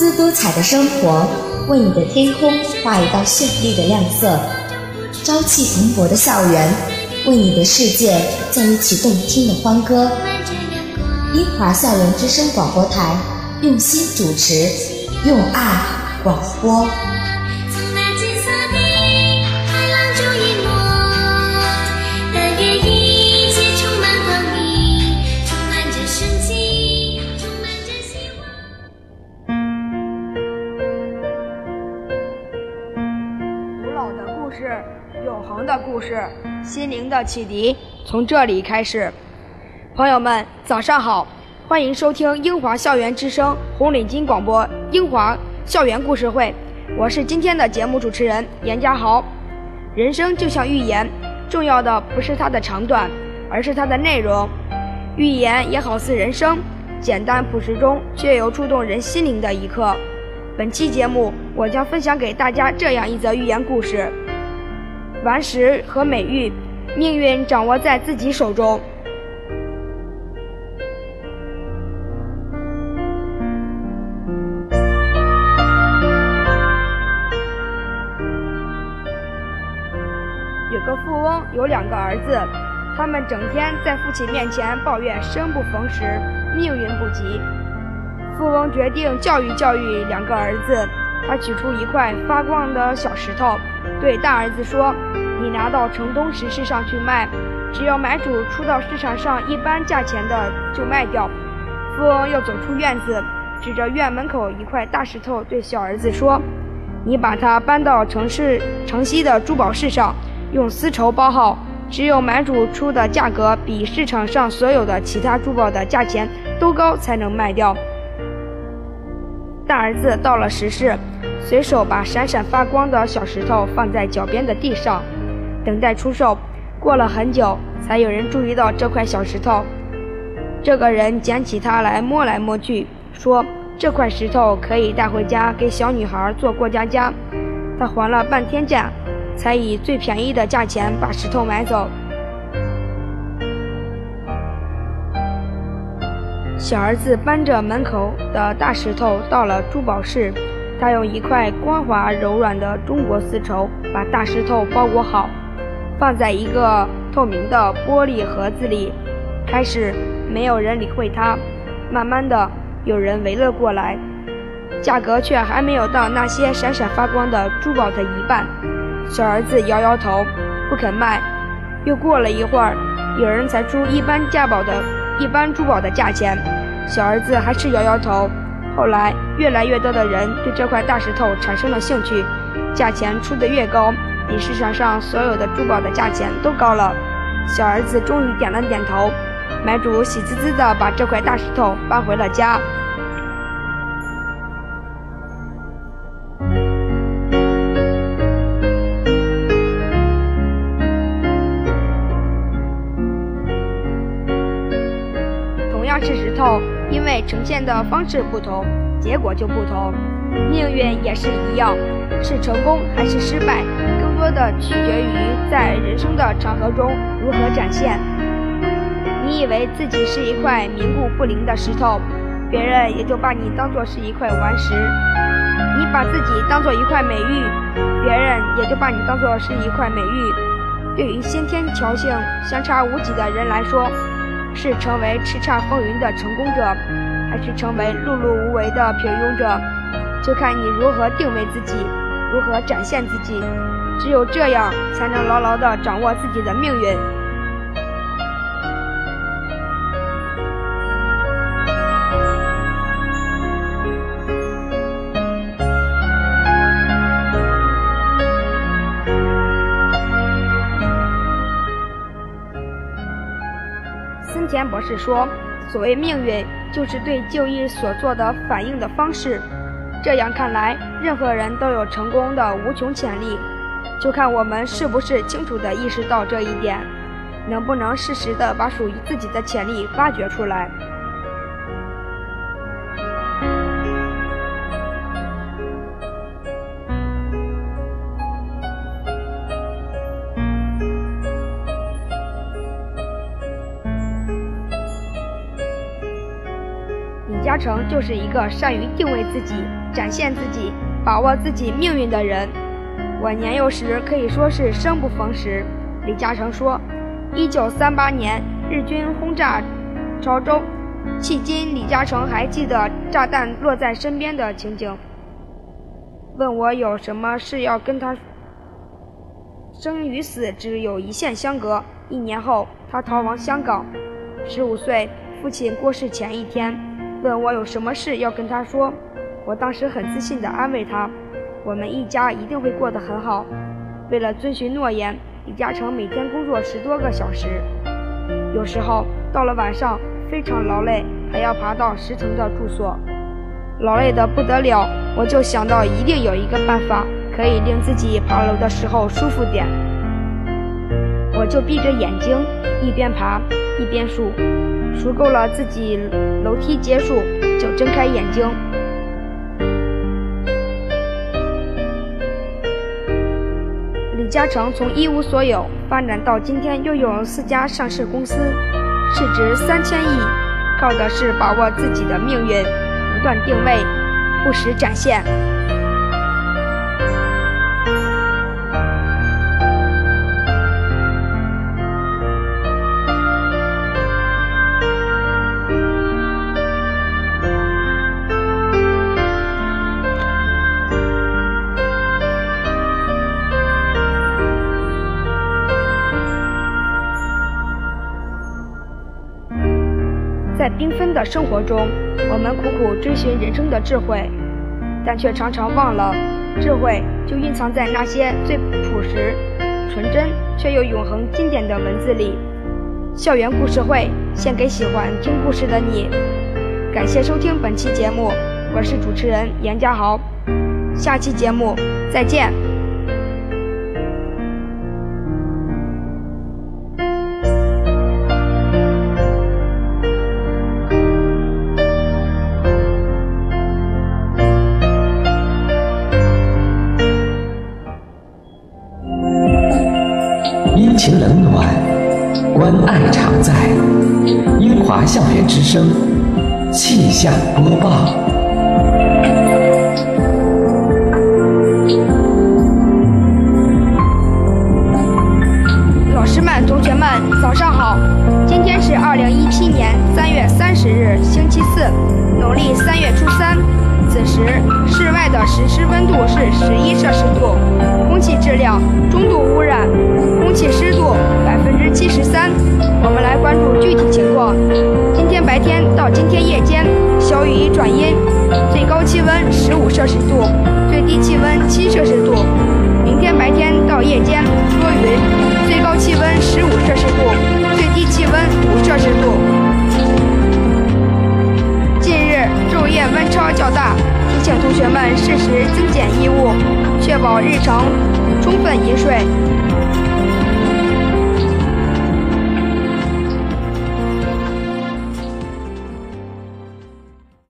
姿多彩的生活，为你的天空画一道绚丽的亮色；朝气蓬勃的校园，为你的世界奏一曲动听的欢歌。英华校园之声广播台，用心主持，用爱广播。故事，心灵的启迪从这里开始。朋友们，早上好，欢迎收听英华校园之声红领巾广播英华校园故事会，我是今天的节目主持人严家豪。人生就像寓言，重要的不是它的长短，而是它的内容。寓言也好似人生，简单朴实中却有触动人心灵的一刻。本期节目，我将分享给大家这样一则寓言故事。顽石和美玉，命运掌握在自己手中。有个富翁有两个儿子，他们整天在父亲面前抱怨生不逢时，命运不济。富翁决定教育教育两个儿子，他取出一块发光的小石头。对大儿子说：“你拿到城东石市上去卖，只要买主出到市场上一般价钱的，就卖掉。”富翁又走出院子，指着院门口一块大石头对小儿子说：“你把它搬到城市城西的珠宝市上，用丝绸包好，只有买主出的价格比市场上所有的其他珠宝的价钱都高，才能卖掉。”大儿子到了石市。随手把闪闪发光的小石头放在脚边的地上，等待出售。过了很久，才有人注意到这块小石头。这个人捡起它来摸来摸去，说：“这块石头可以带回家给小女孩做过家家。”他还了半天价，才以最便宜的价钱把石头买走。小儿子搬着门口的大石头到了珠宝室。他用一块光滑柔软的中国丝绸把大石头包裹好，放在一个透明的玻璃盒子里。开始没有人理会他，慢慢的有人围了过来，价格却还没有到那些闪闪发光的珠宝的一半。小儿子摇摇头，不肯卖。又过了一会儿，有人才出一般价宝的一般珠宝的价钱，小儿子还是摇摇头。后来，越来越多的人对这块大石头产生了兴趣，价钱出得越高，比市场上所有的珠宝的价钱都高了。小儿子终于点了点头，买主喜滋滋地把这块大石头搬回了家。呈现的方式不同，结果就不同。命运也是一样，是成功还是失败，更多的取决于在人生的长河中如何展现。你以为自己是一块凝固不灵的石头，别人也就把你当作是一块顽石；你把自己当做一块美玉，别人也就把你当作是一块美玉。对于先天条件相差无几的人来说，是成为叱咤风云的成功者，还是成为碌碌无为的平庸者，就看你如何定位自己，如何展现自己。只有这样，才能牢牢地掌握自己的命运。森田博士说：“所谓命运，就是对就义所做的反应的方式。这样看来，任何人都有成功的无穷潜力，就看我们是不是清楚地意识到这一点，能不能适时地把属于自己的潜力挖掘出来。”李嘉诚就是一个善于定位自己、展现自己、把握自己命运的人。我年幼时可以说是生不逢时。李嘉诚说：“一九三八年日军轰炸潮州，迄今李嘉诚还记得炸弹落在身边的情景。问我有什么事要跟他。生与死只有一线相隔。一年后，他逃亡香港。十五岁，父亲过世前一天，问我有什么事要跟他说。我当时很自信地安慰他：我们一家一定会过得很好。为了遵循诺言。”李嘉诚每天工作十多个小时，有时候到了晚上非常劳累，还要爬到十层的住所，劳累得不得了。我就想到一定有一个办法可以令自己爬楼的时候舒服点，我就闭着眼睛一边爬一边数，数够了自己楼梯结束，就睁开眼睛。李嘉诚从一无所有发展到今天拥有四家上市公司，市值三千亿，靠的是把握自己的命运，不断定位，不时展现。缤纷的生活中，我们苦苦追寻人生的智慧，但却常常忘了，智慧就蕴藏在那些最朴实、纯真却又永恒经典的文字里。校园故事会献给喜欢听故事的你。感谢收听本期节目，我是主持人严家豪，下期节目再见。常在。英华校园之声气象播报。老师们、同学们，早上好！今天是二零一七年三月三十日，星期四，农历三月初三。此时室外的实时温度是十一摄氏度，空气质量中今天夜间，小雨转阴，最高气温十五摄氏度，最低气温七摄氏度。明天白天到夜间多云，最高气温十五摄氏度，最低气温五摄氏度。近日昼夜温差较大，提醒同学们适时增减衣物，确保日程充分饮水。